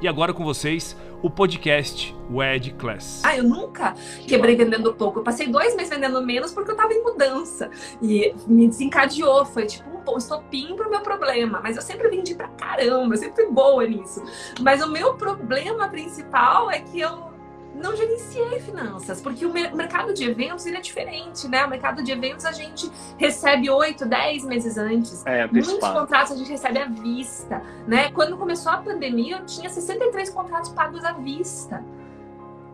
E agora com vocês, o podcast Wed Class. Ah, eu nunca quebrei vendendo pouco. Eu passei dois meses vendendo menos porque eu tava em mudança. E me desencadeou. Foi tipo um estopim pro meu problema. Mas eu sempre vendi pra caramba, eu sempre fui boa nisso. Mas o meu problema principal é que eu não gerenciei finanças, porque o mercado de eventos ele é diferente, né? O mercado de eventos a gente recebe 8, 10 meses antes. É, Muitos contratos a gente recebe à vista, né? Quando começou a pandemia, eu tinha 63 contratos pagos à vista.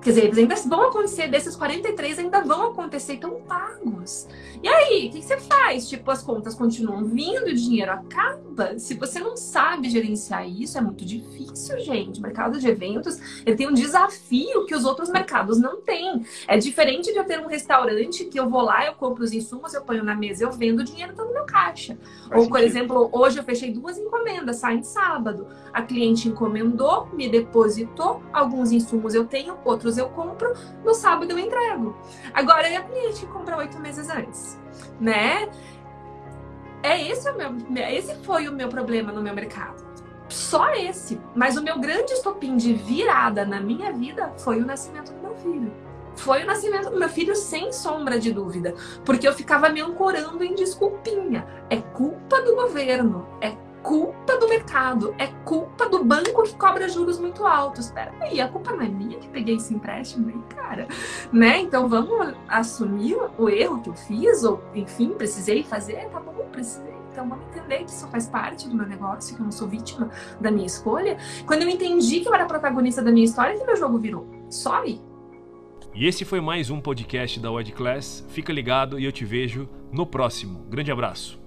Quer dizer, eles ainda vão acontecer, desses 43 ainda vão acontecer, estão pagos. E aí, o que você faz? Tipo, as contas continuam vindo, o dinheiro acaba. Se você não sabe gerenciar isso, é muito difícil, gente. O mercado de eventos, ele tem um desafio que os outros mercados não têm. É diferente de eu ter um restaurante que eu vou lá, eu compro os insumos, eu ponho na mesa, eu vendo, o dinheiro tá no meu caixa. Faz Ou, por exemplo, hoje eu fechei duas encomendas, saem sábado. A cliente encomendou, me depositou, alguns insumos eu tenho, outros eu compro, no sábado eu entrego. Agora é a cliente que compra oito meses antes, né? É esse o meu, esse foi o meu problema no meu mercado. Só esse. Mas o meu grande estopim de virada na minha vida foi o nascimento do meu filho. Foi o nascimento do meu filho sem sombra de dúvida, porque eu ficava me ancorando em desculpinha. É culpa do governo, é culpa do mercado, é culpa do banco que cobra juros muito altos. Peraí, a culpa não é minha que peguei esse empréstimo aí, cara. Né? Então vamos assumir o erro que eu fiz, ou enfim, precisei fazer, tá bom, precisei. Então vamos entender que isso faz parte do meu negócio, que eu não sou vítima da minha escolha. Quando eu entendi que eu era protagonista da minha história, que meu jogo virou. Só aí. E esse foi mais um podcast da Wed Class. Fica ligado e eu te vejo no próximo. Grande abraço.